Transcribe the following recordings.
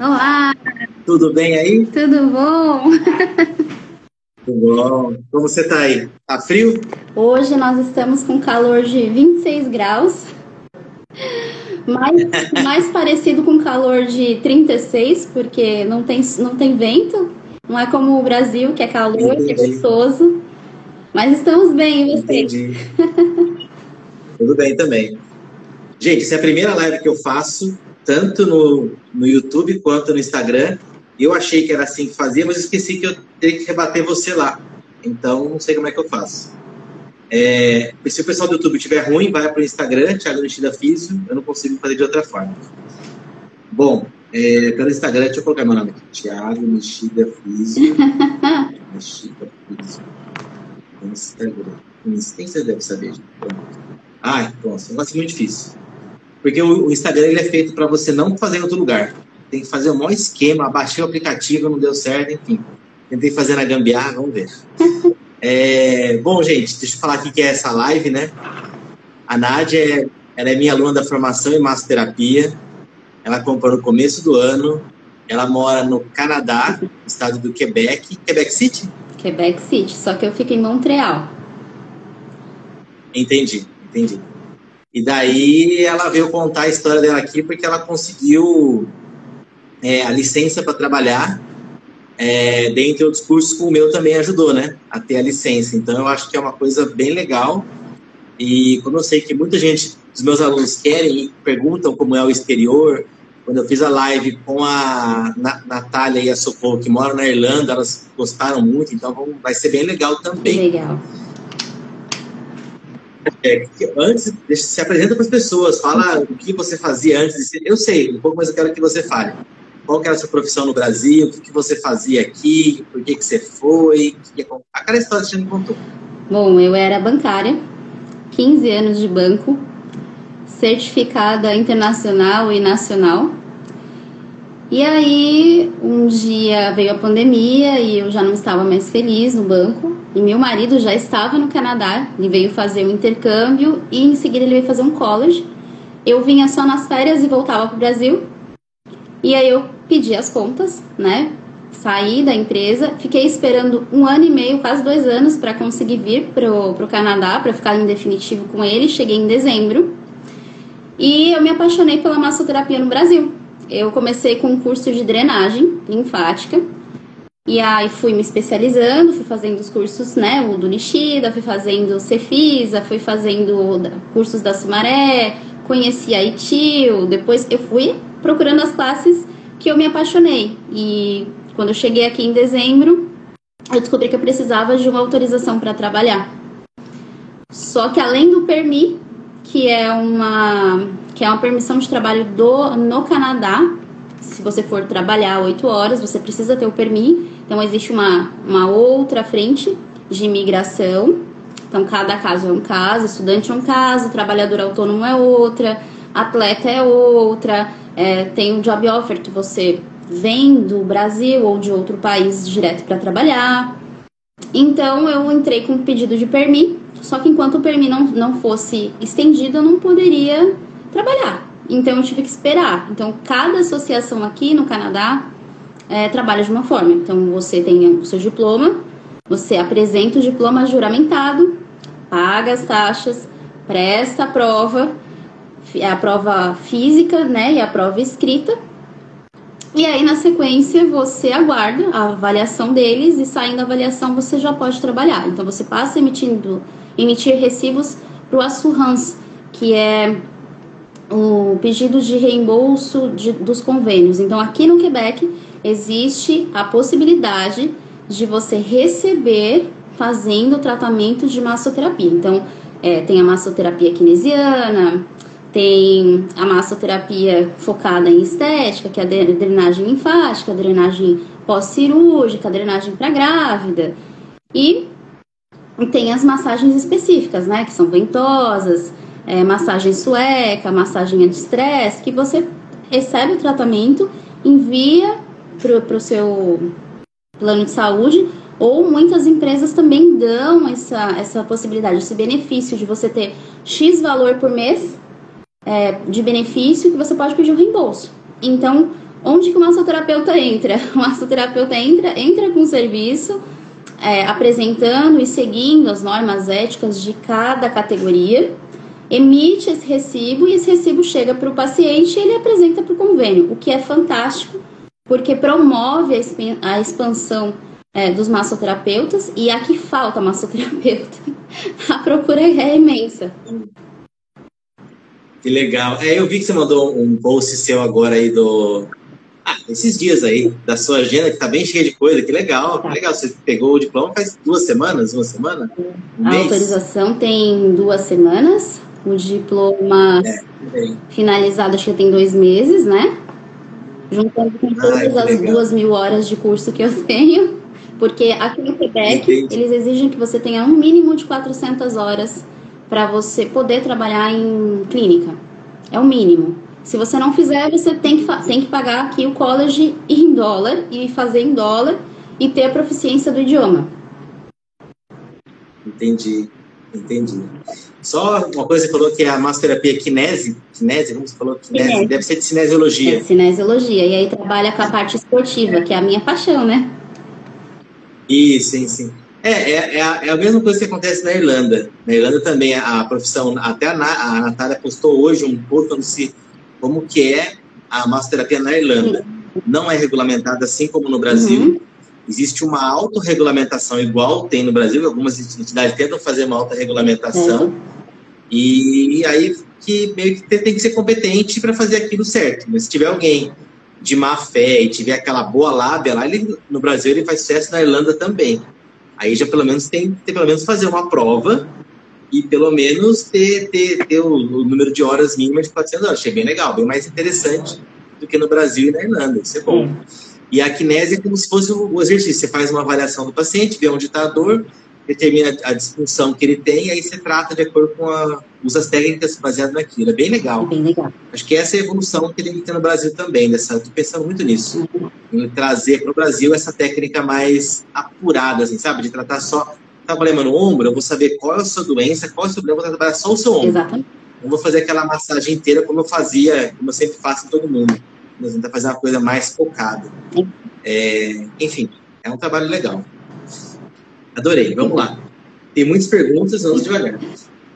Olá! Tudo bem aí? Tudo bom? Tudo bom. Como você tá aí? Tá frio? Hoje nós estamos com calor de 26 graus. Mais, mais parecido com calor de 36, porque não tem, não tem vento. Não é como o Brasil, que é calor, que é gostoso. Mas estamos bem, e você? Entendi. Tudo bem também. Gente, essa é a primeira live que eu faço, tanto no, no YouTube quanto no Instagram. Eu achei que era assim que fazia, mas esqueci que eu teria que rebater você lá. Então, não sei como é que eu faço. É, se o pessoal do YouTube estiver ruim, vai para o Instagram, Thiago Nishida Físio. Eu não consigo fazer de outra forma. Bom, é, pelo Instagram, deixa eu colocar meu nome aqui. Thiago Nishida Físio. Nishida Físio. Instagram. Quem você deve saber, gente. Ai, pronto. É um negócio muito difícil. Porque o, o Instagram ele é feito para você não fazer em outro lugar. Tem que fazer um maior esquema. Baixei o aplicativo, não deu certo, enfim. Tentei fazer na gambiarra, vamos ver. É, bom, gente, deixa eu falar aqui que é essa live, né? A Nádia é, ela é minha aluna da formação em massoterapia. Ela comprou no começo do ano. Ela mora no Canadá, estado do Quebec. Quebec City? Quebec City, só que eu fico em Montreal. Entendi, entendi. E daí ela veio contar a história dela aqui porque ela conseguiu é, a licença para trabalhar é, dentre outros cursos, o meu também ajudou, né, a ter a licença. Então, eu acho que é uma coisa bem legal. E como eu sei que muita gente dos meus alunos querem e perguntam como é o exterior, quando eu fiz a live com a Natália e a Socorro, que moram na Irlanda, elas gostaram muito, então vai ser bem legal também. Legal. É, antes, se apresenta para as pessoas, fala o que você fazia antes. Eu sei, um pouco, mas eu quero que você fale qual era a sua profissão no Brasil, o que, que você fazia aqui, por que, que você foi, que que... aquela história que você me contou. Bom, eu era bancária, 15 anos de banco, certificada internacional e nacional. E aí, um dia veio a pandemia e eu já não estava mais feliz no banco. E meu marido já estava no Canadá, ele veio fazer um intercâmbio e em seguida ele veio fazer um college. Eu vinha só nas férias e voltava para o Brasil. E aí eu pedi as contas, né? Saí da empresa, fiquei esperando um ano e meio, quase dois anos, para conseguir vir pro, pro Canadá, para ficar em definitivo com ele. Cheguei em dezembro e eu me apaixonei pela massoterapia no Brasil. Eu comecei com um curso de drenagem linfática e aí fui me especializando, fui fazendo os cursos, né, o do Nishida, fui fazendo Cefisa, fui fazendo cursos da Sumaré, conheci a ITIL, depois eu fui procurando as classes que eu me apaixonei. E quando eu cheguei aqui em dezembro, eu descobri que eu precisava de uma autorização para trabalhar. Só que além do PERMI, que é uma que é uma permissão de trabalho do no Canadá, se você for trabalhar oito horas, você precisa ter o PERMI. Então existe uma, uma outra frente de imigração. Então cada caso é um caso, estudante é um caso, trabalhador autônomo é outra, atleta é outra, é, tem um job offer que você vem do Brasil ou de outro país direto para trabalhar. Então eu entrei com um pedido de permi, só que enquanto o permi não, não fosse estendido, eu não poderia trabalhar. Então eu tive que esperar. Então cada associação aqui no Canadá é, trabalha de uma forma. Então você tem o seu diploma, você apresenta o diploma juramentado, paga as taxas, presta a prova a prova física, né, e a prova escrita. E aí, na sequência, você aguarda a avaliação deles e saindo a avaliação você já pode trabalhar. Então, você passa emitindo, emitir recibos para o Assurance, que é o pedido de reembolso de, dos convênios. Então, aqui no Quebec, existe a possibilidade de você receber fazendo tratamento de massoterapia. Então, é, tem a massoterapia kinesiana, tem a massoterapia focada em estética, que é a drenagem linfática, a drenagem pós-cirúrgica, a drenagem para grávida. E tem as massagens específicas, né? Que são ventosas, é, massagem sueca, massagem anti-estresse, que você recebe o tratamento, envia para o seu plano de saúde, ou muitas empresas também dão essa, essa possibilidade, esse benefício de você ter X valor por mês é, de benefício que você pode pedir o reembolso. Então, Onde que o massoterapeuta entra? O massoterapeuta entra, entra com o serviço, é, apresentando e seguindo as normas éticas de cada categoria, emite esse recibo e esse recibo chega para o paciente e ele apresenta para o convênio, o que é fantástico, porque promove a expansão é, dos massoterapeutas e aqui falta massoterapeuta. a procura é imensa. Que legal. É, eu vi que você mandou um post seu agora aí do. Ah, esses dias aí, da sua agenda, que tá bem cheia de coisa. Que legal, tá. que legal. Você pegou o diploma faz duas semanas, uma semana? Um a mês? autorização tem duas semanas. O diploma é, finalizado acho que tem dois meses, né? Juntando com todas Ai, as duas mil horas de curso que eu tenho. Porque aqui no Quebec, Entendi. eles exigem que você tenha um mínimo de 400 horas para você poder trabalhar em clínica. É o mínimo. Se você não fizer, você tem que, tem que pagar aqui o college em dólar e fazer em dólar e ter a proficiência do idioma. Entendi, entendi. Só uma coisa que você falou que é a massoterapia kinese, kinese, como você falou, kinese, kinese. deve ser de cinesiologia. É, cinesiologia, e aí trabalha com a parte esportiva, que é a minha paixão, né? Isso, sim, sim. É, é, é, a, é, a, mesma coisa que acontece na Irlanda. Na Irlanda também a, profissão, até a, a Natália postou hoje um pouco falando se, como que é a massoterapia na Irlanda. Não é regulamentada assim como no Brasil. Uhum. Existe uma autorregulamentação igual tem no Brasil, algumas entidades tentam fazer uma autorregulamentação. Uhum. E, e aí que meio que tem que ser competente para fazer aquilo certo. Mas se tiver alguém de má fé e tiver aquela boa lábia lá, ele, no Brasil ele faz sucesso, na Irlanda também. Aí já pelo menos tem, que pelo menos fazer uma prova e pelo menos ter, ter, ter o, o, número de horas mínimas de 400 horas. Achei bem legal, bem mais interessante do que no Brasil e na Irlanda. Isso é bom. Hum. E a kinese é como se fosse o exercício. Você faz uma avaliação do paciente, vê onde está a dor, determina a disfunção que ele tem, e aí você trata de acordo com a, usa as técnicas baseadas naquilo. É bem legal. Bem legal. Acho que essa é a evolução que tem que ter no Brasil também. Estou pensando muito nisso. Uhum. Em trazer para o Brasil essa técnica mais apurada, assim, sabe? De tratar só. Tá problema no ombro, eu vou saber qual é a sua doença, qual é o seu problema, vou trabalhar só o seu ombro. Exatamente. Não vou fazer aquela massagem inteira como eu fazia, como eu sempre faço em todo mundo. Nós vamos fazer uma coisa mais focada. É, enfim, é um trabalho legal. Adorei, vamos lá. Tem muitas perguntas, vamos devagar.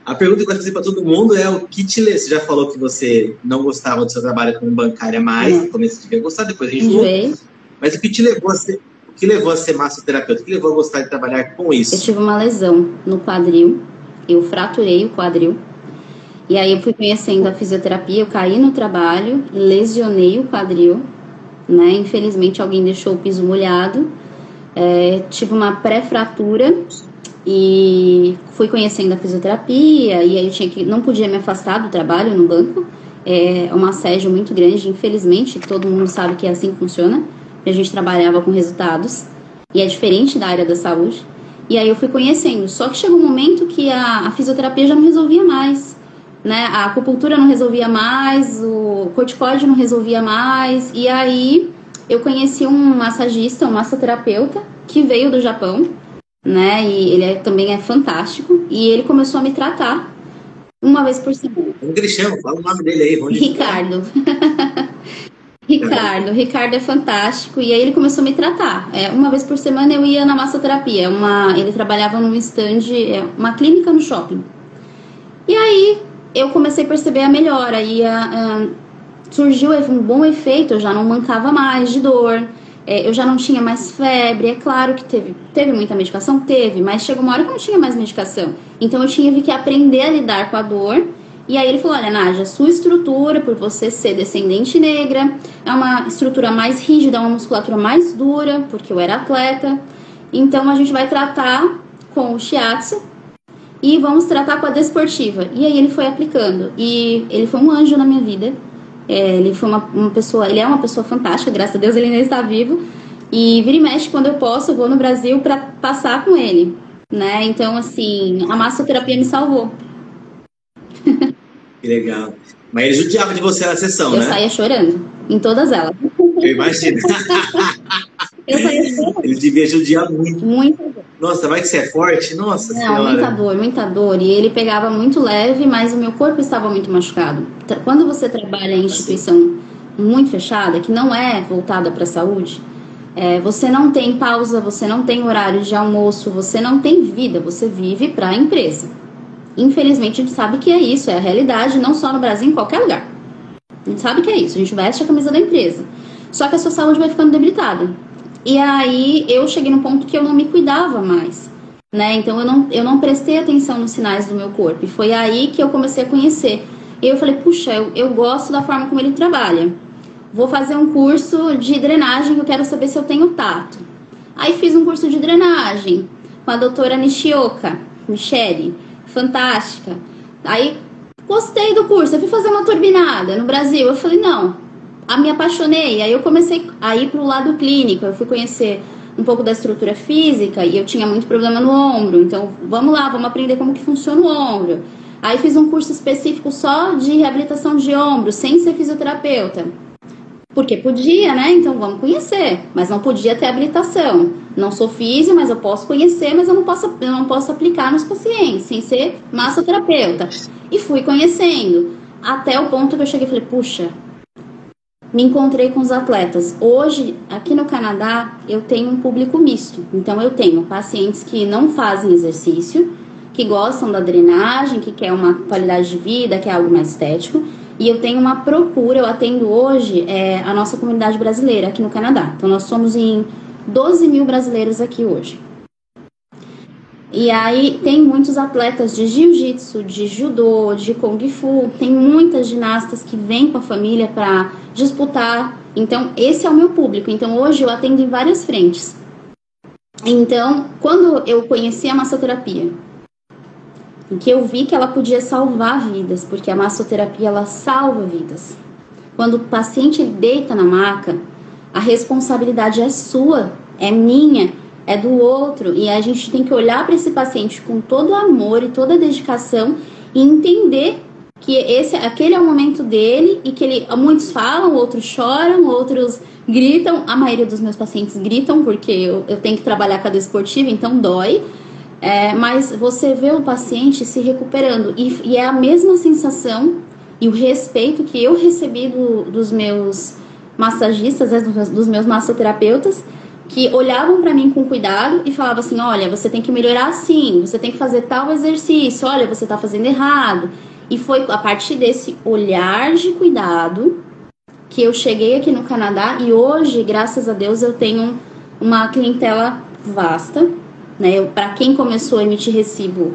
A pergunta que eu vou fazer para todo mundo é o que te levou? Você já falou que você não gostava do seu trabalho como bancária mais, no começo devia gostar, depois a gente falou. Mas o que te levou a ser, o que levou a ser massoterapeuta? O que levou a gostar de trabalhar com isso? Eu tive uma lesão no quadril, eu fraturei o quadril. E aí eu fui conhecendo a fisioterapia, eu caí no trabalho, lesionei o quadril, né? Infelizmente alguém deixou o piso molhado. É, tive uma pré-fratura e fui conhecendo a fisioterapia e aí eu tinha que não podia me afastar do trabalho no banco é um assédio muito grande infelizmente todo mundo sabe que é assim que funciona a gente trabalhava com resultados e é diferente da área da saúde e aí eu fui conhecendo só que chegou um momento que a, a fisioterapia já não resolvia mais né a acupuntura não resolvia mais o corticóide não resolvia mais e aí eu conheci um massagista um massoterapeuta que veio do Japão né? E ele é, também é fantástico. E ele começou a me tratar uma vez por semana. Como ele chama? Fala o nome dele aí. Onde Ricardo. Ricardo, Ricardo é fantástico e aí ele começou a me tratar. É, uma vez por semana eu ia na massoterapia. Uma, ele trabalhava num stand, é, uma clínica no shopping. E aí eu comecei a perceber a melhora e a, a, surgiu um bom efeito. Eu já não mancava mais de dor. É, eu já não tinha mais febre, é claro que teve, teve muita medicação, teve, mas chegou uma hora que eu não tinha mais medicação. Então eu tinha que aprender a lidar com a dor. E aí ele falou: olha, Nádia, sua estrutura, por você ser descendente negra, é uma estrutura mais rígida, uma musculatura mais dura, porque eu era atleta. Então a gente vai tratar com o shiatsu e vamos tratar com a desportiva. E aí ele foi aplicando. E ele foi um anjo na minha vida é, ele foi uma, uma pessoa, ele é uma pessoa fantástica, graças a Deus ele ainda está vivo. E vira e mexe quando eu posso, eu vou no Brasil para passar com ele, né? Então, assim, a massoterapia me salvou. Que legal. Mas ele judiava de você na sessão, eu né? Eu saía chorando, em todas elas. Eu imagino. eu. Ele devia judiar muito. Muito. Nossa, vai que você é forte? Nossa Não, senhora. muita dor, muita dor. E ele pegava muito leve, mas o meu corpo estava muito machucado. Quando você trabalha em instituição muito fechada, que não é voltada para a saúde, é, você não tem pausa, você não tem horário de almoço, você não tem vida, você vive para a empresa. Infelizmente, a gente sabe que é isso, é a realidade, não só no Brasil, em qualquer lugar. A gente sabe que é isso, a gente veste a camisa da empresa. Só que a sua saúde vai ficando debilitada. E aí eu cheguei no ponto que eu não me cuidava mais. Né? Então eu não, eu não prestei atenção nos sinais do meu corpo. E foi aí que eu comecei a conhecer. E eu falei, puxa, eu, eu gosto da forma como ele trabalha. Vou fazer um curso de drenagem eu quero saber se eu tenho tato. Aí fiz um curso de drenagem com a doutora Nishioka, Michele, fantástica. Aí gostei do curso, eu fui fazer uma turbinada no Brasil. Eu falei, não, a me apaixonei. Aí eu comecei a ir para o lado clínico, eu fui conhecer um pouco da estrutura física e eu tinha muito problema no ombro. Então, vamos lá, vamos aprender como que funciona o ombro. Aí fiz um curso específico só de reabilitação de ombro, sem ser fisioterapeuta. Porque podia, né? Então vamos conhecer, mas não podia ter habilitação. Não sou físico, mas eu posso conhecer, mas eu não posso, eu não posso aplicar nos pacientes, sem ser massoterapeuta. E fui conhecendo, até o ponto que eu cheguei e falei, puxa, me encontrei com os atletas. Hoje, aqui no Canadá, eu tenho um público misto. Então, eu tenho pacientes que não fazem exercício, que gostam da drenagem, que quer uma qualidade de vida, que é algo mais estético. E eu tenho uma procura, eu atendo hoje é, a nossa comunidade brasileira aqui no Canadá. Então, nós somos em 12 mil brasileiros aqui hoje. E aí tem muitos atletas de jiu-jitsu, de judô, de kung fu, tem muitas ginastas que vêm com a família para disputar. Então, esse é o meu público. Então, hoje eu atendo em várias frentes. Então, quando eu conheci a massoterapia, em que eu vi que ela podia salvar vidas, porque a massoterapia ela salva vidas. Quando o paciente deita na maca, a responsabilidade é sua, é minha é do outro. E a gente tem que olhar para esse paciente com todo o amor e toda a dedicação e entender que esse, aquele é o momento dele e que ele, muitos falam, outros choram, outros gritam. A maioria dos meus pacientes gritam porque eu, eu tenho que trabalhar com a desportiva, então dói. É, mas você vê o paciente se recuperando e, e, é a mesma sensação e o respeito que eu recebi do, dos meus massagistas, né, dos, dos meus massoterapeutas, que olhavam para mim com cuidado e falavam assim: olha, você tem que melhorar assim, você tem que fazer tal exercício, olha, você está fazendo errado. E foi a partir desse olhar de cuidado que eu cheguei aqui no Canadá e hoje, graças a Deus, eu tenho uma clientela vasta. Né? Para quem começou a emitir recibo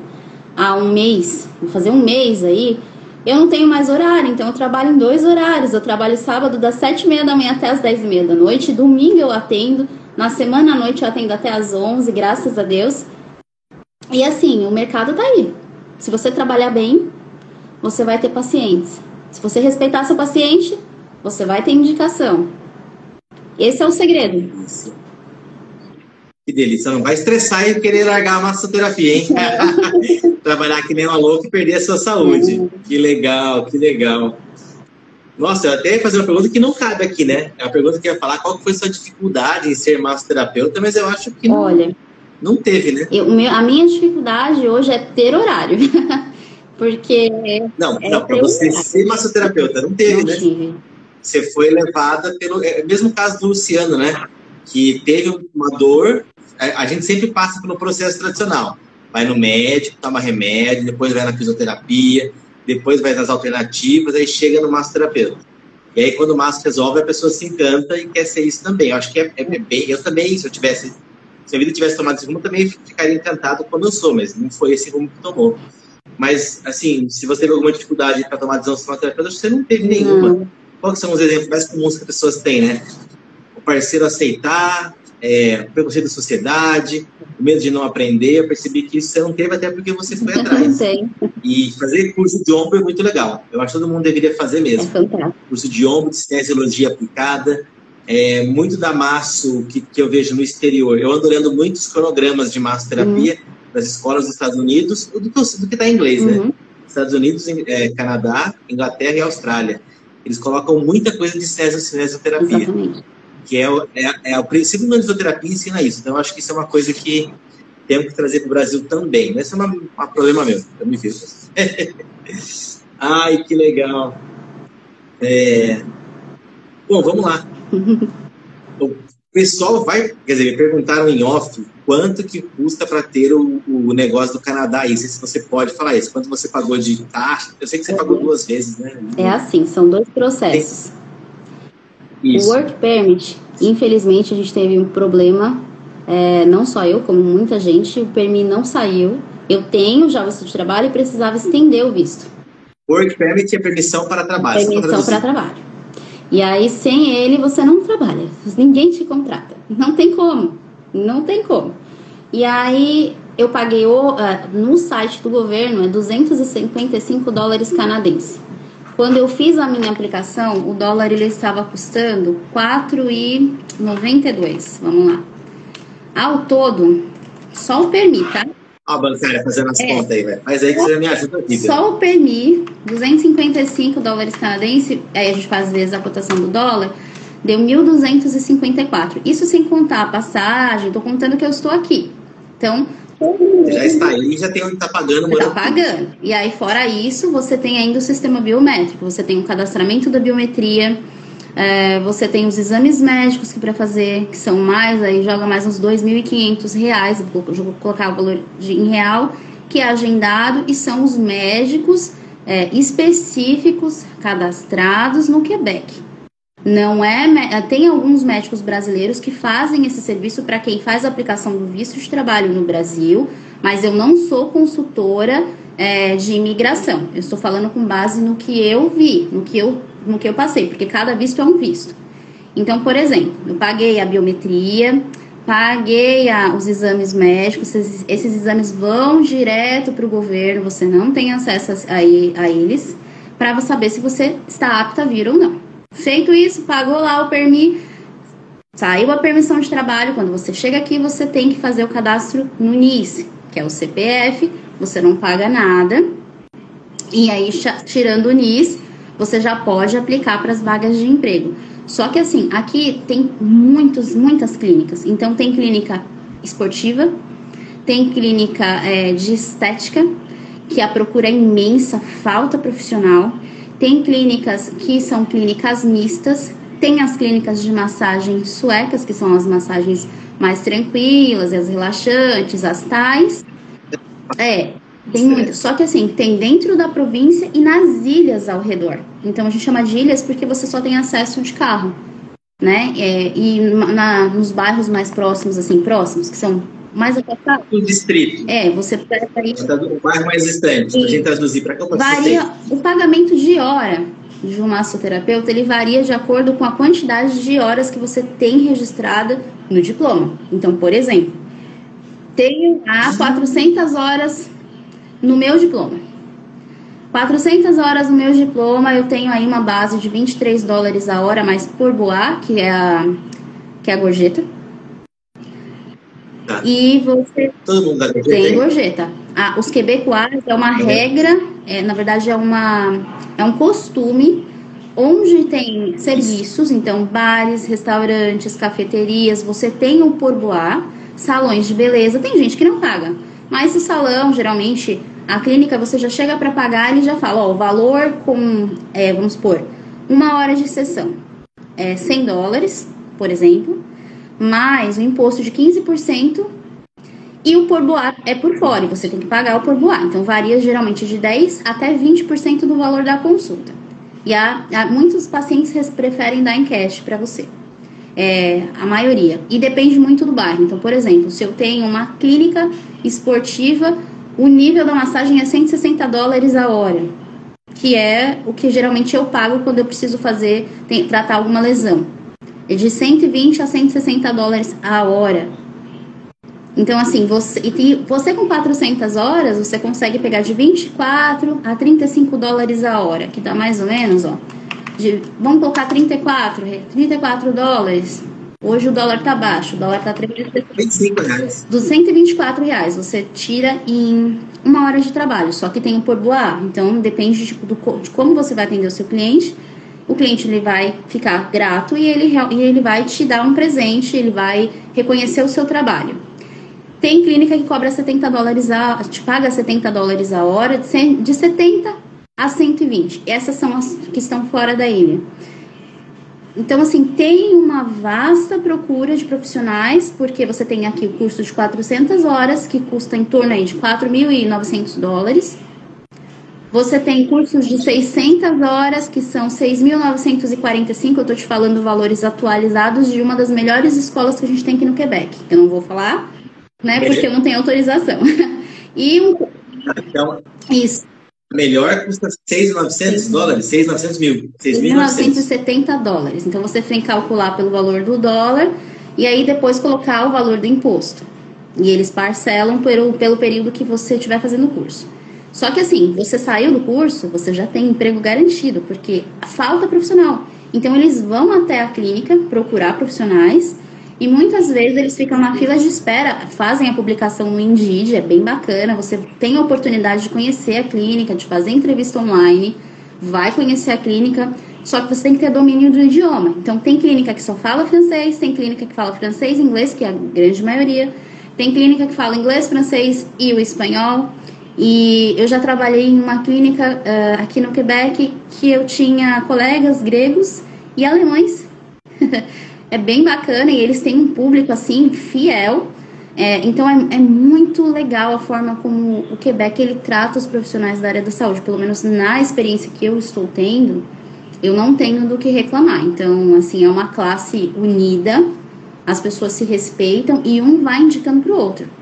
há um mês, vou fazer um mês aí, eu não tenho mais horário, então eu trabalho em dois horários. Eu trabalho sábado das sete e meia da manhã até as dez e meia da noite, domingo eu atendo na semana à noite eu atendo até às 11, graças a Deus. E assim, o mercado tá aí. Se você trabalhar bem, você vai ter pacientes. Se você respeitar seu paciente, você vai ter indicação. Esse é o segredo. Que delícia. Não vai estressar e querer largar a massoterapia, hein? Trabalhar que nem uma louca e perder a sua saúde. Uhum. Que legal, que legal. Nossa, eu até ia fazer uma pergunta que não cabe aqui, né? É uma pergunta que ia falar qual foi a sua dificuldade em ser massoterapeuta, mas eu acho que não, Olha, não teve, né? Eu, meu, a minha dificuldade hoje é ter horário. Porque. Não, é não, para você ser massoterapeuta, não teve, não né? Tive. Você foi levada pelo. É, mesmo caso do Luciano, né? Que teve uma dor. A, a gente sempre passa pelo processo tradicional. Vai no médico, toma remédio, depois vai na fisioterapia depois vai nas alternativas, aí chega no massoterapeuta. E aí, quando o masso resolve, a pessoa se encanta e quer ser isso também. Eu acho que é, é bem. Eu também, se eu tivesse. Se a vida tivesse tomado esse rumo, eu também ficaria encantado como eu sou, mas não foi esse rumo que tomou. Mas, assim, se você teve alguma dificuldade para tomar decisão como terapeuta, você não teve nenhuma. Uhum. Quais são os exemplos mais comuns que as pessoas têm, né? O parceiro aceitar, é, preconceito da sociedade, o medo de não aprender, eu percebi que isso você não teve até porque você foi atrás. E fazer curso de ombro é muito legal. Eu acho que todo mundo deveria fazer mesmo. É curso de ombro, de cinesiologia aplicada, é, muito da masso que, que eu vejo no exterior. Eu ando muitos cronogramas de massoterapia uhum. das escolas dos Estados Unidos, do que está em inglês, né? uhum. né? Estados Unidos, é, Canadá, Inglaterra e Austrália. Eles colocam muita coisa de cinesioterapia. Exatamente que é, é, é o princípio da fisioterapia ensina isso. Então, eu acho que isso é uma coisa que temos que trazer para o Brasil também. Mas isso é um problema meu, eu me fiz. Ai, que legal. É... Bom, vamos lá. o pessoal vai, quer dizer, me perguntaram em off quanto que custa para ter o, o, negócio do Canadá aí, se você pode falar isso, quanto você pagou de taxa, eu sei que você pagou duas vezes, né? É assim, são dois processos. Isso. O Work Permit, infelizmente a gente teve um problema, é, não só eu, como muita gente, o permit não saiu, eu tenho já o visto de trabalho e precisava estender o visto. Work Permit é permissão para trabalho. Permissão para trabalho. E aí, sem ele, você não trabalha. Ninguém te contrata. Não tem como. Não tem como. E aí, eu paguei o, uh, no site do governo, é 255 dólares canadenses. Quando eu fiz a minha aplicação, o dólar ele estava custando 4,92. Vamos lá. Ao todo, só o permit, tá? a bancária fazendo as é. contas aí, velho. Mas aí que você me ajuda aqui. Só o PMI, 255 dólares canadenses, aí a gente faz vezes a cotação do dólar, deu 1.254. Isso sem contar a passagem, tô contando que eu estou aqui. Então. Já está aí, já tem onde está pagando. Está pagando. E aí, fora isso, você tem ainda o sistema biométrico. Você tem o cadastramento da biometria é, você tem os exames médicos que para fazer, que são mais, aí joga mais uns R$ 2.500, vou, vou colocar o valor de, em real, que é agendado e são os médicos é, específicos cadastrados no Quebec. Não é, é tem alguns médicos brasileiros que fazem esse serviço para quem faz a aplicação do visto de trabalho no Brasil, mas eu não sou consultora é, de imigração. Eu estou falando com base no que eu vi, no que eu no que eu passei, porque cada visto é um visto. Então, por exemplo, eu paguei a biometria, paguei a, os exames médicos, esses, esses exames vão direto para o governo, você não tem acesso a, a, a eles, para saber se você está apto a vir ou não. Feito isso, pagou lá o permi, saiu a permissão de trabalho. Quando você chega aqui, você tem que fazer o cadastro no NIS, que é o CPF, você não paga nada. E aí, tirando o NIS, você já pode aplicar para as vagas de emprego. Só que assim, aqui tem muitos, muitas clínicas. Então tem clínica esportiva, tem clínica é, de estética, que a procura é imensa, falta profissional. Tem clínicas que são clínicas mistas, tem as clínicas de massagem suecas, que são as massagens mais tranquilas, as relaxantes, as tais. É, tem muito. Só que assim, tem dentro da província e nas ilhas ao redor. Então a gente chama de ilhas porque você só tem acesso de carro, né? É, e na, nos bairros mais próximos, assim, próximos, que são mais afastados. O distrito. É, você prefere. O bairro mais distante. E a gente traduzir para cá. Varia o pagamento de hora de um massoterapeuta, ele varia de acordo com a quantidade de horas que você tem registrada no diploma. Então, por exemplo, tenho a 400 horas no meu diploma. 400 horas no meu diploma, eu tenho aí uma base de 23 dólares a hora, mais por boa, que é a, que é a gorjeta. E você Todo mundo tem gorjeta. Ah, os quebecois é uma regra, é, na verdade é, uma, é um costume onde tem serviços, então bares, restaurantes, cafeterias, você tem o porboá, salões de beleza, tem gente que não paga. Mas o salão, geralmente, a clínica você já chega para pagar e já fala, ó, o valor com, é, vamos supor, uma hora de sessão é 100 dólares, por exemplo, mais o imposto de 15% e o porboar é por fora, e você tem que pagar o porboar. Então varia geralmente de 10 até 20% do valor da consulta. E há, há, muitos pacientes preferem dar em cash para você. É, a maioria. E depende muito do bairro. Então, por exemplo, se eu tenho uma clínica esportiva, o nível da massagem é 160 dólares a hora, que é o que geralmente eu pago quando eu preciso fazer, tem, tratar alguma lesão. É de 120 a 160 dólares a hora. Então, assim, você, e você com 400 horas, você consegue pegar de 24 a 35 dólares a hora, que dá mais ou menos, ó. De, vamos colocar 34, 34 dólares Hoje o dólar tá baixo, o dólar tá 25 reais. Dos 124 reais você tira em uma hora de trabalho, só que tem o porboar. Então depende de, do, de como você vai atender o seu cliente. O cliente ele vai ficar grato e ele, e ele vai te dar um presente, ele vai reconhecer o seu trabalho. Tem clínica que cobra 70 dólares a, te paga 70 dólares a hora, de 70 a 120. Essas são as que estão fora da ilha então, assim, tem uma vasta procura de profissionais, porque você tem aqui o curso de 400 horas, que custa em torno aí de 4.900 dólares. Você tem cursos de 600 horas, que são 6.945. Eu estou te falando valores atualizados de uma das melhores escolas que a gente tem aqui no Quebec. Eu não vou falar, né, porque eu não tenho autorização. e um... Então, Isso melhor custa 6.900 dólares, 6.900 mil. 6.970 dólares. Então você tem que calcular pelo valor do dólar e aí depois colocar o valor do imposto. E eles parcelam pelo, pelo período que você estiver fazendo o curso. Só que assim, você saiu do curso, você já tem emprego garantido, porque falta profissional. Então eles vão até a clínica procurar profissionais e muitas vezes eles ficam na fila de espera, fazem a publicação no Indeed, é bem bacana. Você tem a oportunidade de conhecer a clínica, de fazer entrevista online, vai conhecer a clínica, só que você tem que ter domínio do idioma. Então, tem clínica que só fala francês, tem clínica que fala francês e inglês, que é a grande maioria. Tem clínica que fala inglês, francês e o espanhol. E eu já trabalhei em uma clínica uh, aqui no Quebec que eu tinha colegas gregos e alemães. é bem bacana e eles têm um público assim fiel. É, então é, é, muito legal a forma como o Quebec ele trata os profissionais da área da saúde, pelo menos na experiência que eu estou tendo, eu não tenho do que reclamar. Então, assim, é uma classe unida, as pessoas se respeitam e um vai indicando para o outro.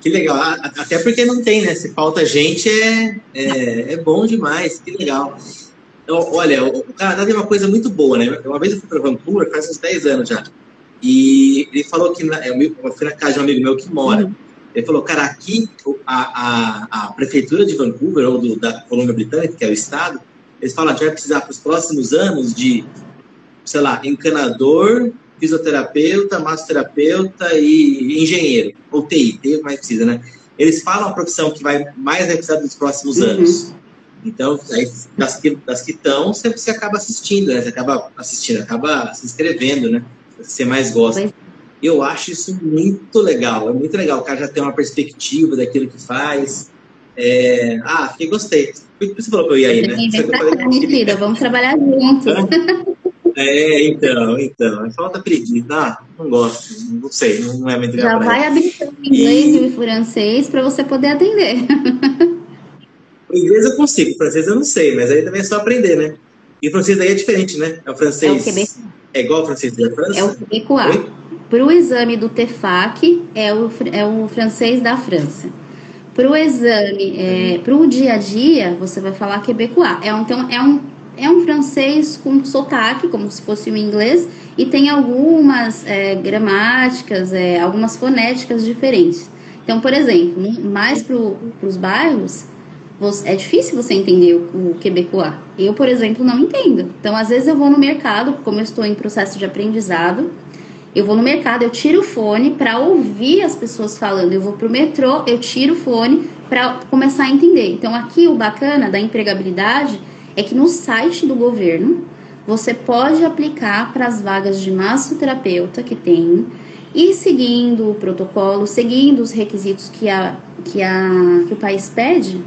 Que legal, até porque não tem, né? Se falta gente é, é, é bom demais, que legal. Então, olha, o Canadá tem uma coisa muito boa, né? Uma vez eu fui para Vancouver, faz uns 10 anos já. E ele falou que, na, eu fui na casa de um amigo meu que mora. Uhum. Ele falou, cara, aqui a, a, a prefeitura de Vancouver, ou do, da Colômbia Britânica, que é o estado, eles falam, a gente vai precisar para os próximos anos de, sei lá, encanador, fisioterapeuta, massoterapeuta e engenheiro, ou TI, TI mais precisa, né? Eles falam a profissão que vai mais precisar nos próximos uhum. anos. Então, aí, das que das que estão, você, você acaba assistindo, né? Você acaba assistindo, acaba se inscrevendo, né? Você mais gosta. Eu acho isso muito legal, é muito legal. O cara já tem uma perspectiva daquilo que faz. É... Ah, fiquei gostei. Por que você falou que eu ia aí, né? Mentira, vamos trabalhar juntos. É, então, então. Falta preguiça. Ah, não gosto, não sei, não é muito Já vai abrir o inglês e... e o francês para você poder atender. O inglês eu consigo, o francês eu não sei, mas aí também é só aprender, né? E o francês aí é diferente, né? É o francês. É, o é igual ao francês da França? É o quebecois. Para o exame do TEFAC, é o, é o francês da França. Para o exame, é, para o dia a dia, você vai falar quebecois. É, então, é um, é um francês com sotaque, como se fosse o inglês, e tem algumas é, gramáticas, é, algumas fonéticas diferentes. Então, por exemplo, mais para os bairros, é difícil você entender o, o quebecois. Eu, por exemplo, não entendo. Então, às vezes eu vou no mercado, como eu estou em processo de aprendizado, eu vou no mercado, eu tiro o fone para ouvir as pessoas falando. Eu vou pro metrô, eu tiro o fone para começar a entender. Então, aqui o bacana da empregabilidade é que no site do governo você pode aplicar para as vagas de massoterapeuta que tem e seguindo o protocolo, seguindo os requisitos que, a, que, a, que o país pede,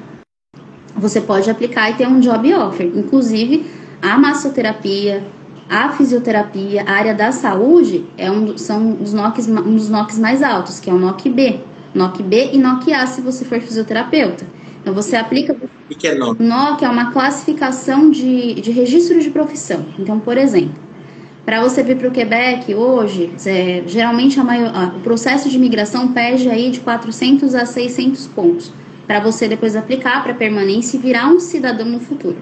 você pode aplicar e ter um job offer. Inclusive, a massoterapia, a fisioterapia, a área da saúde é um, são os NOCs, um dos NOCs mais altos, que é o NOC B. NOC B e NOC A se você for fisioterapeuta. Então você aplica. O que é NOC? NOC é uma classificação de, de registro de profissão. Então, por exemplo, para você vir para o Quebec hoje, é, geralmente maior, o processo de imigração pede aí de 400 a 600 pontos para você depois aplicar para permanência e virar um cidadão no futuro.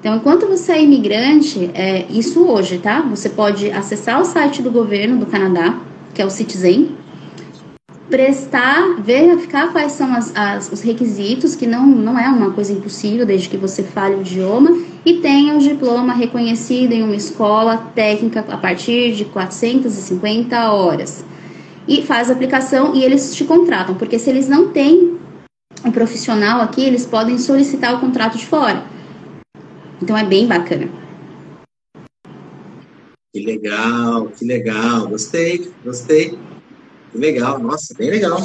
Então, enquanto você é imigrante, é, isso hoje, tá? Você pode acessar o site do governo do Canadá, que é o Citizen, prestar, verificar quais são as, as, os requisitos, que não, não é uma coisa impossível, desde que você fale o idioma, e tenha o diploma reconhecido em uma escola técnica a partir de 450 horas. E faz a aplicação e eles te contratam, porque se eles não têm um profissional aqui, eles podem solicitar o contrato de fora. Então é bem bacana. Que legal, que legal. Gostei, gostei. Legal, nossa, bem legal.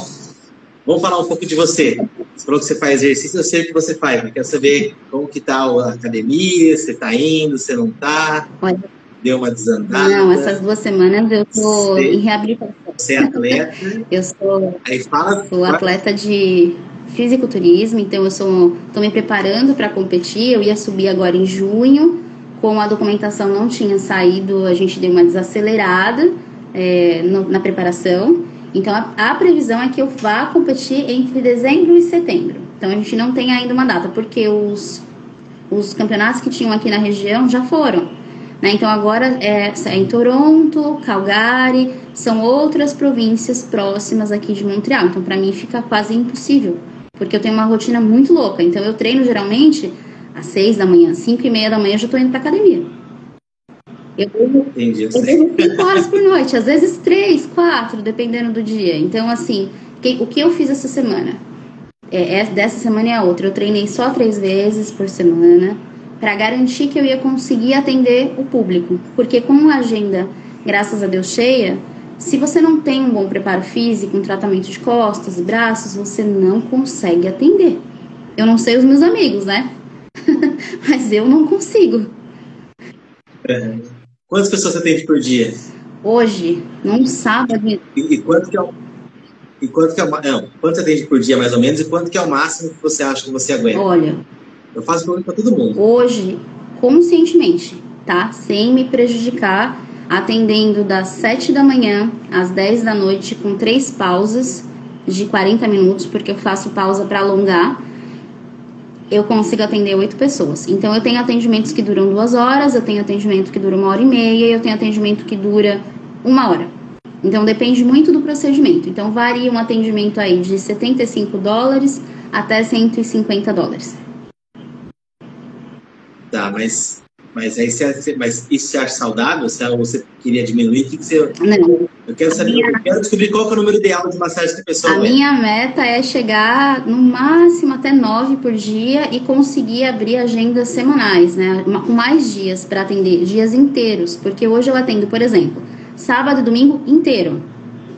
Vamos falar um pouco de você. Você falou que você faz exercício, eu sei o que você faz, eu quero saber como que tá a academia, você tá indo, você não tá, Olha, deu uma desandada. não, essas duas semanas eu tô Sei. em reabilitação. Você é atleta, Eu sou, aí fala, sou atleta de fisiculturismo, então eu sou tô me preparando para competir. Eu ia subir agora em junho, como a documentação não tinha saído, a gente deu uma desacelerada é, no- na preparação. Então a, a previsão é que eu vá competir entre dezembro e setembro. Então a gente não tem ainda uma data, porque os, os campeonatos que tinham aqui na região já foram. né? Então agora é, é em Toronto, Calgary, são outras províncias próximas aqui de Montreal. Então para mim fica quase impossível, porque eu tenho uma rotina muito louca. Então eu treino geralmente às seis da manhã, cinco e meia da manhã eu já estou indo para academia. Eu durmo entendi, eu durmo cinco horas por noite, às vezes três, quatro, dependendo do dia. Então, assim, que- o que eu fiz essa semana? É, é- dessa semana e a outra, eu treinei só três vezes por semana para garantir que eu ia conseguir atender o público. Porque com a agenda, graças a Deus, cheia, se você não tem um bom preparo físico, um tratamento de costas e braços, você não consegue atender. Eu não sei os meus amigos, né? Mas eu não consigo. Uhum. Quantas pessoas você atende por dia? Hoje, num sábado, E, e quanto que é o e quanto que é o, não, quanto você atende por dia mais ou menos e quanto que é o máximo que você acha que você aguenta? olha, Eu faço pergunta para todo mundo. hoje, conscientemente, tá? Sem me prejudicar, atendendo das 7 da manhã às 10 da noite, com três pausas de 40 minutos, porque eu faço pausa para alongar. Eu consigo atender oito pessoas. Então, eu tenho atendimentos que duram duas horas, eu tenho atendimento que dura uma hora e meia, eu tenho atendimento que dura uma hora. Então, depende muito do procedimento. Então, varia um atendimento aí de 75 dólares até 150 dólares. Tá, mas, mas aí você- mas isso você acha saudável? Se você queria diminuir, o que, que você. Não, Eu quero saber, eu quero descobrir qual é o número ideal de massagem que a pessoa A aguenta. minha meta é chegar no máximo até nove por dia e conseguir abrir agendas semanais, né? Com mais dias para atender, dias inteiros. Porque hoje eu atendo, por exemplo, sábado e domingo inteiro.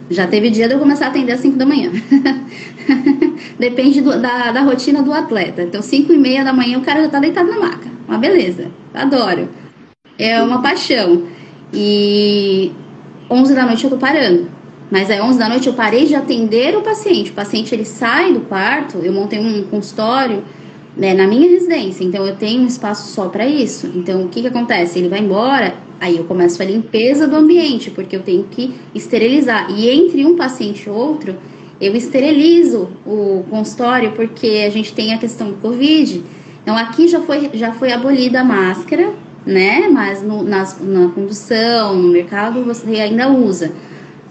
Já teve dia de eu começar a atender às 5 da manhã. Depende do- da, da rotina do atleta. Então, 5 e meia da manhã o cara já tá deitado na maca. Uma beleza. Adoro. É uma paixão. E 11 da noite eu tô parando. Mas aí 11 da noite eu parei de atender o paciente. O paciente ele sai do quarto, eu montei um consultório né, na minha residência, então eu tenho um espaço só para isso. Então o que que acontece? Ele vai embora, aí eu começo a limpeza do ambiente, porque eu tenho que esterilizar. E entre um paciente e outro, eu esterilizo o consultório porque a gente tem a questão do Covid. Então aqui já foi, já foi abolida a máscara, né? Mas no, nas, na condução, no mercado, você ainda usa.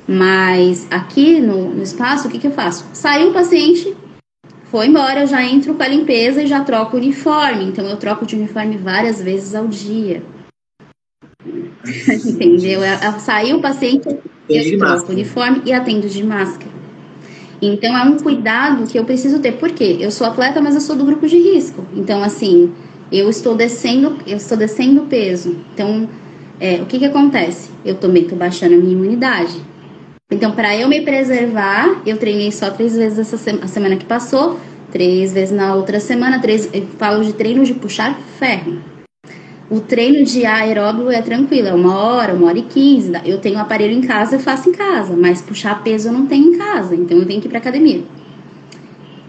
Mas aqui no, no espaço, o que, que eu faço? Saiu o paciente, foi embora, eu já entro com a limpeza e já troco o uniforme. Então eu troco de uniforme várias vezes ao dia. Entendeu? É- é- Saiu o paciente, eu troco o uniforme e atendo de máscara. Então é um cuidado que eu preciso ter. Por quê? Eu sou atleta, mas eu sou do grupo de risco. Então, assim, eu estou descendo, eu estou descendo peso. Então, é, o que que acontece? Eu também estou baixando a minha imunidade. Então, para eu me preservar, eu treinei só três vezes essa sema- a semana que passou, três vezes na outra semana, três. Eu falo de treino de puxar ferro. O treino de aeróbio é tranquilo, é uma hora, uma hora e quinze. Eu tenho um aparelho em casa, eu faço em casa, mas puxar peso eu não tenho em casa, então eu tenho que ir pra academia.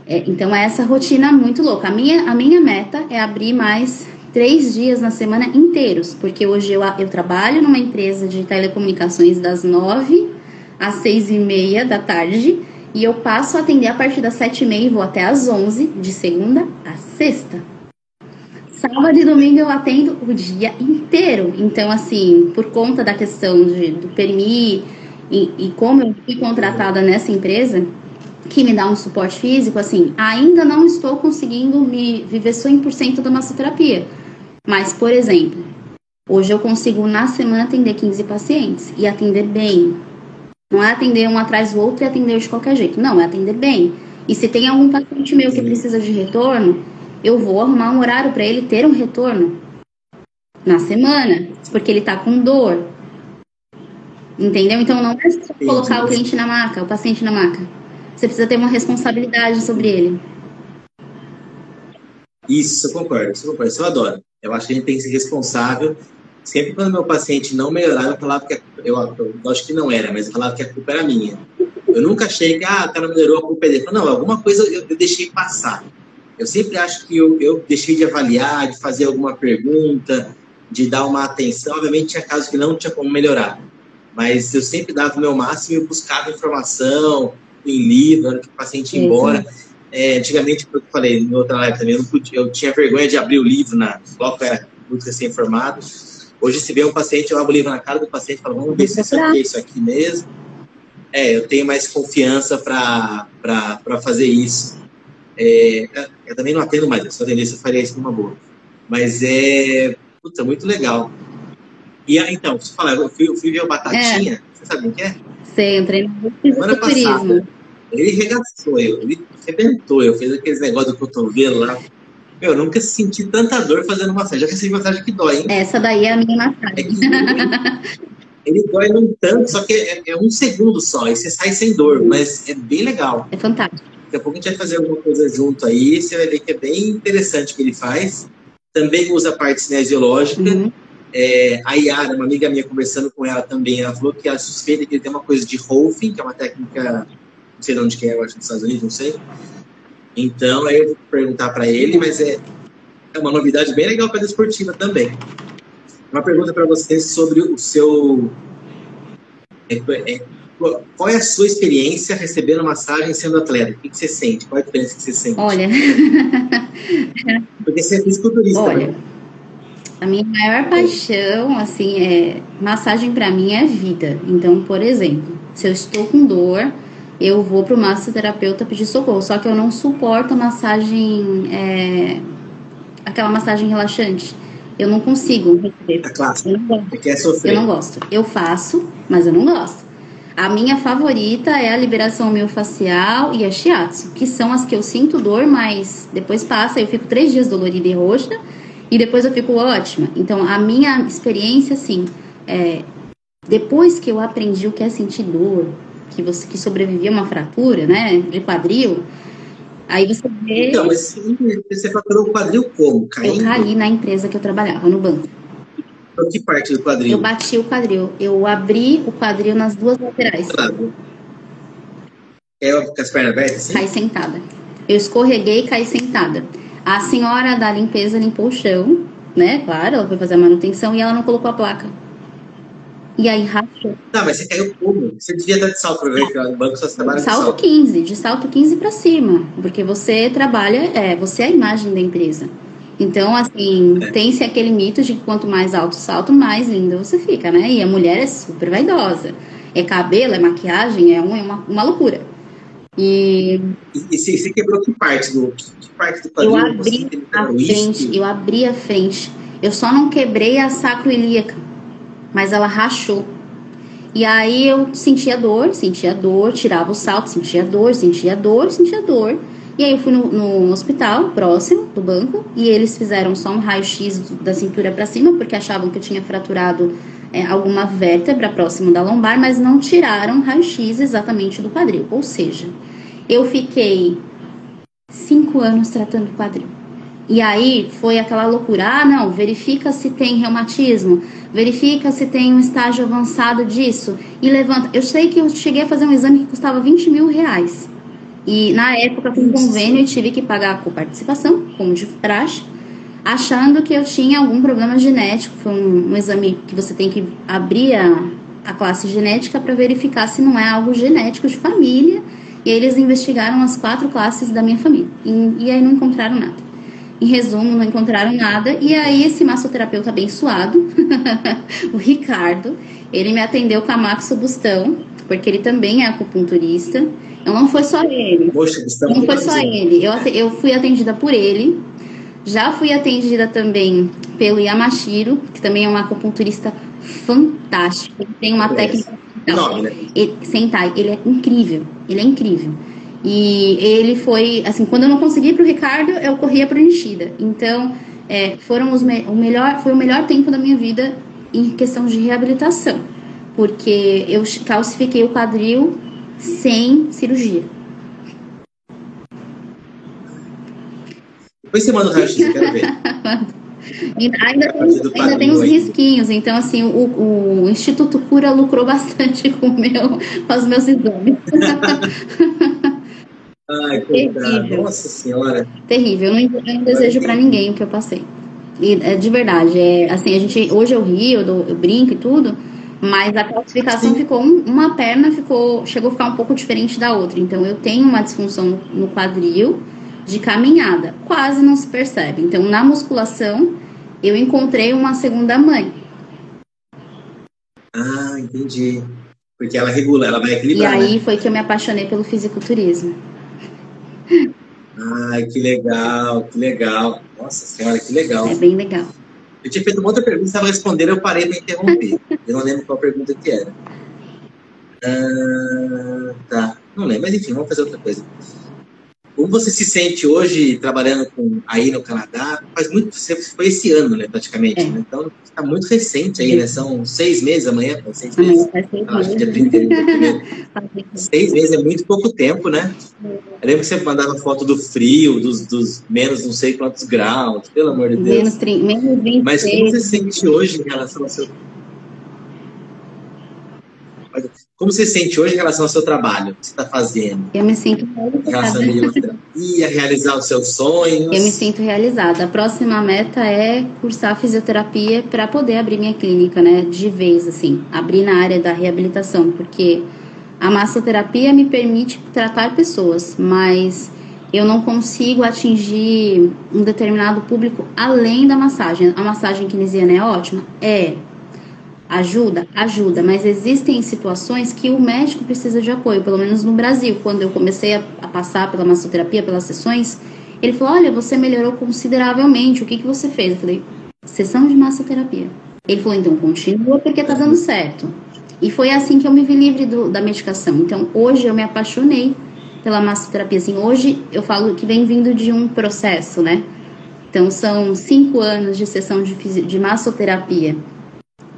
É, então é essa rotina muito louca. A minha, a minha meta é abrir mais três dias na semana inteiros, porque hoje eu, eu trabalho numa empresa de telecomunicações das nove às seis e meia da tarde e eu passo a atender a partir das sete e meia e vou até às onze, de segunda a sexta. Sábado e domingo eu atendo o dia inteiro. Então, assim, por conta da questão de, do PERMI e, e como eu fui contratada nessa empresa, que me dá um suporte físico, assim, ainda não estou conseguindo me viver 100% da massoterapia. Mas, por exemplo, hoje eu consigo na semana atender 15 pacientes e atender bem. Não é atender um atrás do outro e atender de qualquer jeito. Não, é atender bem. E se tem algum paciente meu que precisa de retorno, eu vou arrumar um horário para ele ter um retorno na semana, porque ele tá com dor. Entendeu? Então não é só colocar o cliente na maca, o paciente na maca. Você precisa ter uma responsabilidade sobre ele. Isso, eu concordo, isso eu concordo, isso eu adoro. Eu acho que a gente tem que ser responsável. Sempre quando meu paciente não melhorava, eu falava que a, eu, eu acho que não era, mas eu falava que a culpa era minha. Eu nunca achei que, ah, o cara melhorou, a culpa é dele. Não, alguma coisa eu, eu deixei passar. Eu sempre acho que eu, eu deixei de avaliar, de fazer alguma pergunta, de dar uma atenção. Obviamente, tinha casos que não tinha como melhorar, mas eu sempre dava o meu máximo e buscava informação em livro, hora que o paciente ia embora. É, antigamente, como eu falei em outra live também, eu, podia, eu, tinha vergonha de abrir o livro na logo era muito recém-formado. Hoje, se vê um paciente, eu abro o livro na cara do paciente e falo, vamos ver se isso aqui é isso aqui mesmo. É, eu tenho mais confiança para fazer isso. É, eu também não atendo mais, eu atendesse, eu faria isso numa boa. Mas é, puta, muito legal. E então, você fala, eu fui, eu fui ver o Batatinha, é. você sabe o que é? Sei, entrei no Semana passada, ele regaçou eu, ele arrebentou, eu fiz aqueles negócios do cotovelo lá. Meu, eu nunca senti tanta dor fazendo massagem. Já recebi massagem que dói, hein? Essa daí é a minha massagem. É que, ele dói num tanto, só que é, é, um segundo só, e você sai sem dor, mas é bem legal. É fantástico. Daqui a pouco a gente vai fazer alguma coisa junto aí, você vai ver que é bem interessante o que ele faz. Também usa a parte cinesiológica. Uhum. É, a Yara, uma amiga minha, conversando com ela também, ela falou que ela suspeita que ele tem uma coisa de Rolfing, que é uma técnica não sei de onde que é, eu acho, nos Estados Unidos, não sei. Então, aí eu vou perguntar para ele, mas é, é uma novidade bem legal para a esportiva também. Uma pergunta para você sobre o seu. É, é, qual é a sua experiência recebendo massagem sendo atleta? O que, que você sente? Qual é a diferença que você sente? Olha. Porque você é fisiculturista, Olha. Né? A minha maior paixão, assim, é massagem para mim é vida. Então, por exemplo, se eu estou com dor, eu vou para o massoterapeuta pedir socorro. Só que eu não suporto a massagem, é, aquela massagem relaxante. Eu não consigo receber. A clássica. Eu não gosto. Quer sofrer. Eu não gosto. Eu faço, mas eu não gosto. A minha favorita é a liberação miofascial e a shiatsu, que são as que eu sinto dor, mas depois passa, eu fico três dias dolorida e roxa, e depois eu fico ótima. Então, a minha experiência, assim, é, depois que eu aprendi o que é sentir dor, que você que sobrevivia a uma fratura, né, de quadril, aí você vê... Então, mas você fraturou o quadril como? Caindo? Eu caí na empresa que eu trabalhava, no banco. Que parte do quadril? Eu bati o quadril. Eu abri o quadril nas duas laterais. Claro. É com as pernas abertas? Assim? Caí sentada. Eu escorreguei e caí sentada. A senhora da limpeza limpou o chão, né? Claro, ela foi fazer a manutenção e ela não colocou a placa. E aí rachou. Tá, mas você caiu como? Você devia estar de salto, ver que no banco só trabalha salto, salto 15, de salto 15 para cima, porque você trabalha, é, você é a imagem da empresa. Então, assim, é. tem-se aquele mito de que quanto mais alto o salto, mais linda você fica, né? E a mulher é super vaidosa. É cabelo, é maquiagem, é, é uma, uma loucura. E, e, você quebrou que parte do que parte do quadril? Eu abri a frente, eu abri a frente. Eu só não quebrei a sacroilíaca, mas ela rachou. E aí eu sentia dor, sentia dor, tirava o salto, sentia dor, sentia dor, sentia dor. E aí eu fui no, no hospital próximo do banco e eles fizeram só um raio-x da cintura para cima porque achavam que eu tinha fraturado é, alguma vértebra próximo da lombar, mas não tiraram raio-x exatamente do quadril. Ou seja, eu fiquei cinco anos tratando o quadril. E aí foi aquela loucura, ah não, verifica se tem reumatismo, verifica se tem um estágio avançado disso e levanta. Eu sei que eu cheguei a fazer um exame que custava 20 mil reais. E na época, com convênio, eu tive que pagar com participação, como de praxe, achando que eu tinha algum problema genético. Foi um, um exame que você tem que abrir a, a classe genética para verificar se não é algo genético de família. E aí eles investigaram as quatro classes da minha família. E, e aí não encontraram nada. Em resumo, não encontraram nada. E aí, esse massoterapeuta abençoado, o Ricardo, ele me atendeu com a Maxo Bustão, porque ele também é acupunturista. Então não foi só ele. Poxa, não foi só ele. Eu, eu fui atendida por ele. Já fui atendida também pelo Yamashiro, que também é um acupunturista fantástico. Ele tem uma técnica. Não, né? ele, sentai, ele é incrível. Ele é incrível. E ele foi, assim, quando eu não consegui para o Ricardo, eu corria para o Nishida. Então, é, foram os me o melhor, foi o melhor tempo da minha vida em questão de reabilitação, porque eu calcifiquei o quadril sem cirurgia. Depois você manda o raio-x, eu quero ver. ainda, ainda, tem, ainda tem os risquinhos, então assim, o, o, Instituto Cura lucrou bastante com, meu, com os meus exames. Ai, Terrível. Nossa senhora. Terrível. Eu não, eu não desejo para ninguém o que eu passei. E, é, de verdade, é, assim, a gente, hoje eu rio, eu, eu brinco e tudo, mas a classificação Sim. ficou uma perna ficou chegou a ficar um pouco diferente da outra. Então eu tenho uma disfunção no quadril de caminhada, quase não se percebe. Então na musculação eu encontrei uma segunda mãe. Ah, entendi. Porque ela regula, ela vai equilibrar. E aí né? foi que eu me apaixonei pelo fisiculturismo. Ai, que legal, que legal. Nossa senhora, que legal. É bem legal. Eu tinha feito uma outra pergunta, se ela responder, eu parei para interromper. eu não lembro qual pergunta que era. Ah, tá, não lembro, mas enfim, vamos fazer outra coisa. Como você se sente hoje trabalhando com, aí no Canadá? Faz muito foi esse ano, né, praticamente. É. Né? Então está muito recente aí, né? São seis meses amanhã, seis meses. Faz seis meses. seis meses é muito pouco tempo, né? Eu lembro que você mandava foto do frio, dos, dos menos não sei quantos graus, pelo amor de Deus. Menos, 30, menos 26. Mas como você se sente hoje em relação ao seu como você se sente hoje em relação ao seu trabalho? O que você está fazendo? Eu me sinto realizada. Em a realizar os seus sonhos? Eu me sinto realizada. A próxima meta é cursar fisioterapia para poder abrir minha clínica, né? De vez, assim. Abrir na área da reabilitação, porque a massoterapia me permite tratar pessoas, mas eu não consigo atingir um determinado público além da massagem. A massagem keynesiana é ótima? É, Ajuda? Ajuda, mas existem situações que o médico precisa de apoio, pelo menos no Brasil. Quando eu comecei a, a passar pela massoterapia, pelas sessões, ele falou: Olha, você melhorou consideravelmente, o que, que você fez? Eu falei: Sessão de massoterapia. Ele falou: Então continua porque tá dando certo. E foi assim que eu me vi livre do, da medicação. Então hoje eu me apaixonei pela massoterapia. Assim, hoje eu falo que vem vindo de um processo, né? Então são cinco anos de sessão de, de massoterapia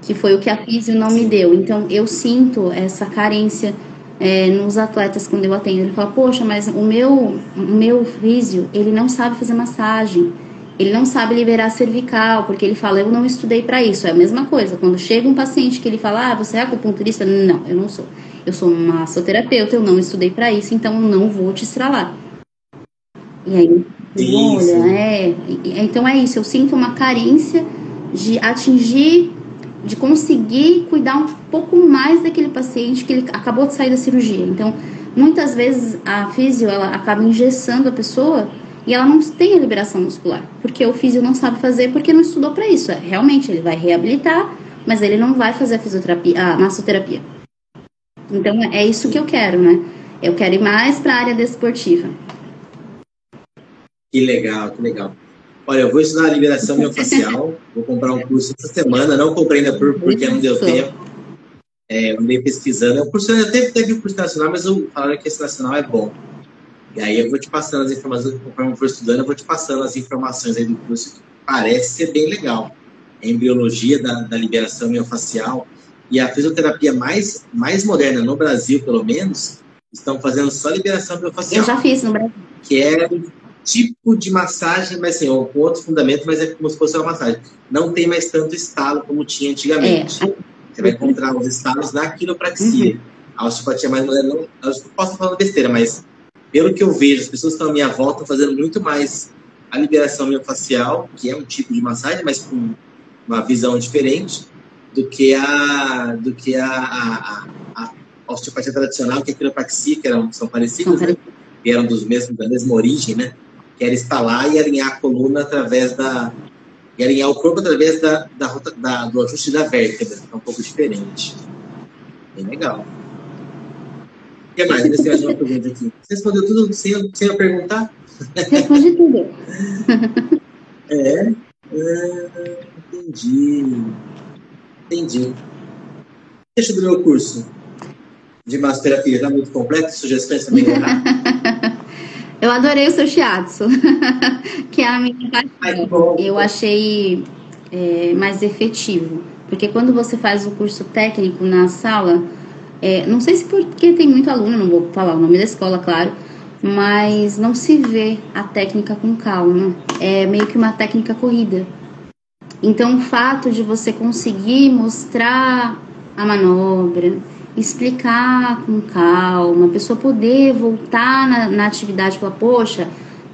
que foi o que a físio não me deu. Então eu sinto essa carência é, nos atletas quando eu atendo. Ele fala, poxa, mas o meu, o meu físio, ele não sabe fazer massagem, ele não sabe liberar cervical, porque ele fala, eu não estudei para isso. É a mesma coisa, quando chega um paciente que ele fala, ah, você é acupunturista? Não, eu não sou. Eu sou massoterapeuta, eu não estudei para isso, então eu não vou te estralar. E aí, olha, é. Então é isso, eu sinto uma carência de atingir de conseguir cuidar um pouco mais daquele paciente que ele acabou de sair da cirurgia. Então, muitas vezes a físio ela acaba engessando a pessoa e ela não tem a liberação muscular, porque o físio não sabe fazer porque não estudou para isso. É, realmente ele vai reabilitar, mas ele não vai fazer a fisioterapia, a massoterapia. Então é isso que eu quero, né? Eu quero ir mais para a área desportiva. Que legal, que legal. Olha, eu vou estudar a liberação miofascial, vou comprar um curso essa semana, não comprei ainda por, porque não deu tempo. É, andei pesquisando. O curso até teve o curso nacional, mas eu falaram que esse nacional é bom. E aí eu vou te passando as informações, conforme eu for estudando, eu vou te passando as informações aí do curso, que parece ser bem legal. A embriologia da, da liberação miofascial e a fisioterapia mais, mais moderna no Brasil, pelo menos, estão fazendo só liberação miofascial. Eu já fiz no Brasil. Que é tipo de massagem, mas assim, com outro fundamento, mas é como se fosse uma massagem. Não tem mais tanto estalo como tinha antigamente. É. Você vai encontrar os estalos na quiropraxia. Uhum. A osteopatia mais moderna, não, eu posso falando besteira, mas pelo que eu vejo, as pessoas que estão à minha volta fazendo muito mais a liberação miofascial, que é um tipo de massagem, mas com uma visão diferente do que a do que a, a, a, a osteopatia tradicional, que é a quiropraxia, que eram, são parecidas, né? que eram dos mesmos, da mesma origem, né? Que era instalar e alinhar a coluna através da. e alinhar o corpo através da, da, da do ajuste da vértebra, é um pouco diferente. Bem legal. O que mais? Eu mais uma pergunta aqui. Você respondeu tudo sem, sem eu perguntar? Responde tudo. é, é, entendi. Entendi. Deixa do meu curso de massoterapia, está muito completo? Sugestões também? Eu adorei o seu shiatsu, que é a minha paixão. Eu achei é, mais efetivo, porque quando você faz o curso técnico na sala, é, não sei se porque tem muito aluno, não vou falar o nome da escola, claro, mas não se vê a técnica com calma. É meio que uma técnica corrida. Então, o fato de você conseguir mostrar a manobra, explicar com calma, a pessoa poder voltar na, na atividade e falar, poxa,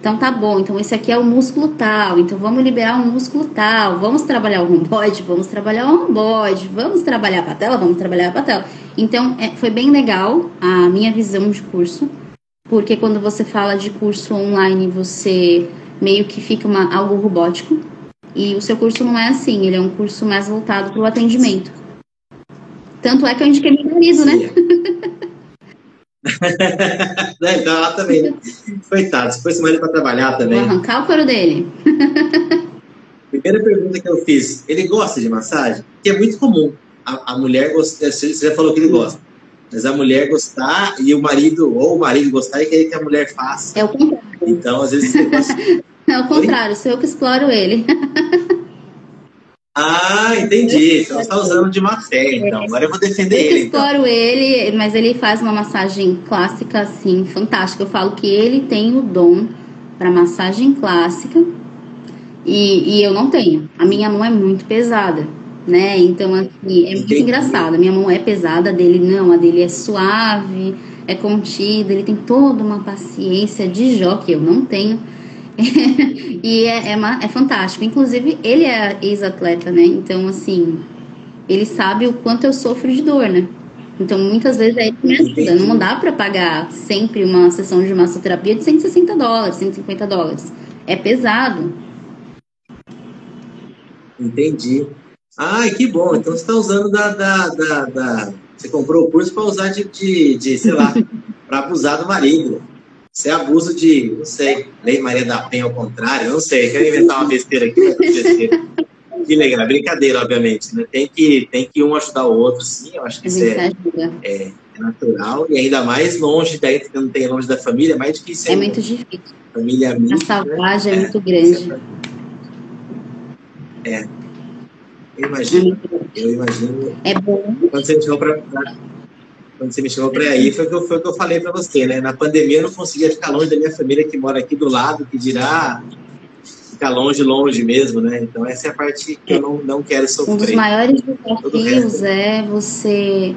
então tá bom, então esse aqui é o músculo tal, então vamos liberar o músculo tal, vamos trabalhar o romboide, vamos trabalhar o romboide, vamos trabalhar a patela, vamos trabalhar a patela. Então é, foi bem legal a minha visão de curso, porque quando você fala de curso online, você meio que fica uma, algo robótico, e o seu curso não é assim, ele é um curso mais voltado para o atendimento. Tanto é que eu indiquei meu marido, né? né? Então lá também, né? Coitado, se fosse marido para trabalhar também. Vou arrancar o couro dele. Primeira pergunta que eu fiz, ele gosta de massagem? Que é muito comum. A, a mulher gosta, você já falou que ele gosta. Mas a mulher gostar e o marido, ou o marido gostar e querer que a mulher faça. É o contrário. Então, às vezes você gosta. É o contrário, sou eu que exploro ele. Ah, entendi. Então você está usando de má fé, então. Agora eu vou defender eu ele. Eu exploro então. ele, mas ele faz uma massagem clássica, assim, fantástica. Eu falo que ele tem o dom para massagem clássica e, e eu não tenho. A minha mão é muito pesada, né? Então, assim, é muito entendi. engraçado. A minha mão é pesada, a dele não. A dele é suave, é contida. Ele tem toda uma paciência de jó que eu não tenho. e é, é, é, fantástico. Inclusive, ele é ex-atleta, né? Então, assim, ele sabe o quanto eu sofro de dor, né? Então, muitas vezes é ele me ajuda. Não dá para pagar sempre uma sessão de massoterapia de 160 dólares, 150 dólares. É pesado. Entendi. Ai, que bom. Então, você está usando da, da, da, da, Você comprou o curso para usar de, de, de sei lá, para abusar do marido. Isso é abuso de, não sei, Lei Maria da Penha ao contrário, não sei, quero inventar uma besteira aqui, uma besteira. Que legal, é brincadeira, obviamente, né? Tem que, tem que um ajudar o outro, sim, eu acho que isso é, é, é, natural, e ainda mais longe, daí que não tem longe da família, é mais difícil. É muito difícil. Família amiga, A saudade né? é, muito grande. É. Eu imagino, eu imagino. É bom. Quando você chegou para quando você me chamou para ir, foi o que, eu, foi que eu falei para você, né? Na pandemia eu não conseguia ficar longe da minha família que mora aqui do lado, que dirá ficar longe, longe mesmo, né? Então essa é a parte que eu não, não quero sofrer. Um dos maiores desafios é você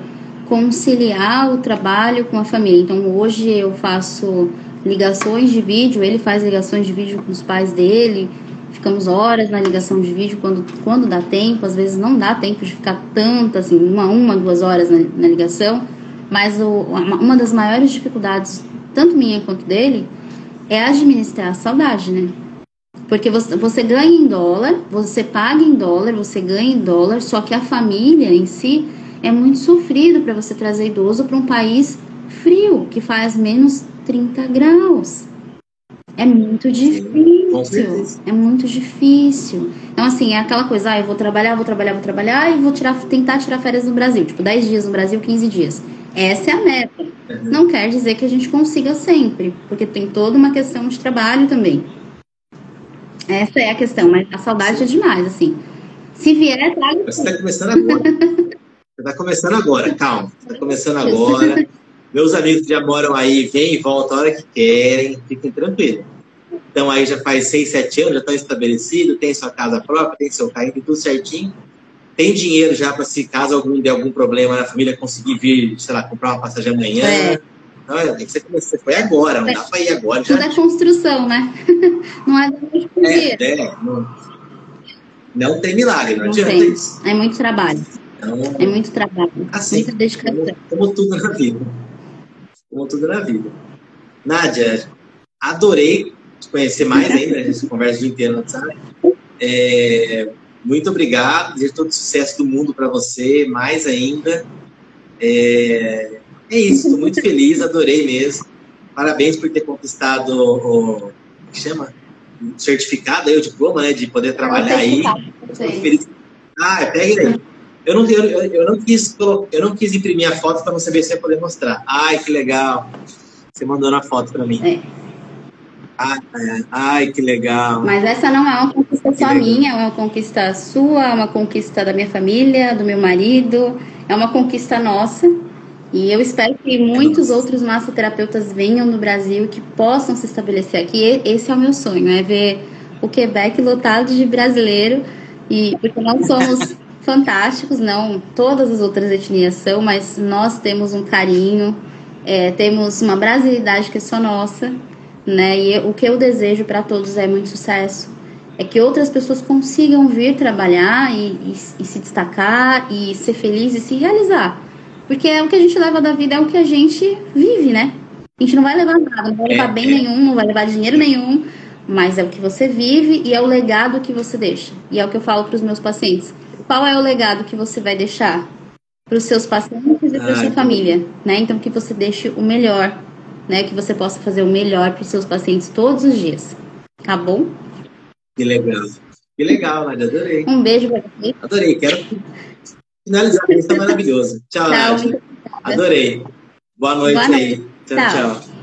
conciliar o trabalho com a família. Então hoje eu faço ligações de vídeo, ele faz ligações de vídeo com os pais dele, ficamos horas na ligação de vídeo quando, quando dá tempo, às vezes não dá tempo de ficar tanto, assim, uma, uma, duas horas na, na ligação, mas o, uma das maiores dificuldades, tanto minha quanto dele, é administrar a saudade, né? Porque você, você ganha em dólar, você paga em dólar, você ganha em dólar, só que a família em si é muito sofrido para você trazer idoso para um país frio, que faz menos 30 graus. É muito difícil. É muito difícil. Então, assim, é aquela coisa, ah, eu vou trabalhar, vou trabalhar, vou trabalhar e vou tirar, tentar tirar férias no Brasil. Tipo, 10 dias no Brasil, 15 dias. Essa é a meta. Uhum. Não quer dizer que a gente consiga sempre, porque tem toda uma questão de trabalho também. Essa é a questão, mas a saudade é demais, assim. Se vier, traga. Você está começando agora. Você está começando agora, calma. Você está começando agora. Meus amigos que já moram aí, vêm e voltam a hora que querem, fiquem tranquilos. Então aí já faz seis, sete anos, já estão estabelecidos, tem sua casa própria, tem seu carro, tudo certinho tem dinheiro já para se caso algum der algum problema na família conseguir vir, sei lá, comprar uma passagem amanhã. É. Não, é que você, você foi agora, não dá para ir agora. Tudo é construção, né? Não é da é, é, não, não tem milagre, não, não adianta tem. isso. É muito trabalho. Então, é muito trabalho. Assim, muita dedicação. Como, como tudo na vida. Como tudo na vida. Nádia, adorei te conhecer mais ainda, a gente conversa o dia inteiro no WhatsApp. É, muito obrigado, desejo todo o sucesso do mundo para você, mais ainda. É, é isso, estou muito feliz, adorei mesmo. Parabéns por ter conquistado o, o que chama? O certificado aí, o diploma, né, de poder trabalhar aí. Feliz. Ah, pega aí. Eu não, eu, eu, não quis, eu não quis imprimir a foto para você ver se ia poder mostrar. Ai, que legal. Você mandou na foto para mim. É. Ai, ai, que legal. Mas essa não é uma conquista que só legal. minha, é uma conquista sua, é uma conquista da minha família, do meu marido, é uma conquista nossa. E eu espero que muitos outros massoterapeutas venham no Brasil que possam se estabelecer aqui. Esse é o meu sonho, é ver o Quebec lotado de brasileiro e porque nós somos fantásticos, não todas as outras etnias são, mas nós temos um carinho, é, temos uma brasilidade que é só nossa, né? E o que eu desejo para todos é muito sucesso, é que outras pessoas consigam vir trabalhar e, e, e se destacar e ser feliz e se realizar. Porque é o que a gente leva da vida, é o que a gente vive, né? A gente não vai levar nada, não vai levar é, bem é. nenhum, não vai levar dinheiro nenhum, mas é o que você vive e é o legado que você deixa. E é o que eu falo para os meus pacientes. Qual é o legado que você vai deixar para os seus pacientes e para a sua família, né? Então que você deixe o melhor, né? Que você possa fazer o melhor para os seus pacientes todos os dias. Tá bom? Que legal. Que legal, Nádia, adorei. Um beijo para você. Adorei, quero finalizar, isso é maravilhoso. Tchau, tchau Nádia. Adorei. Boa noite Boa noite. aí. tchau. tchau. tchau.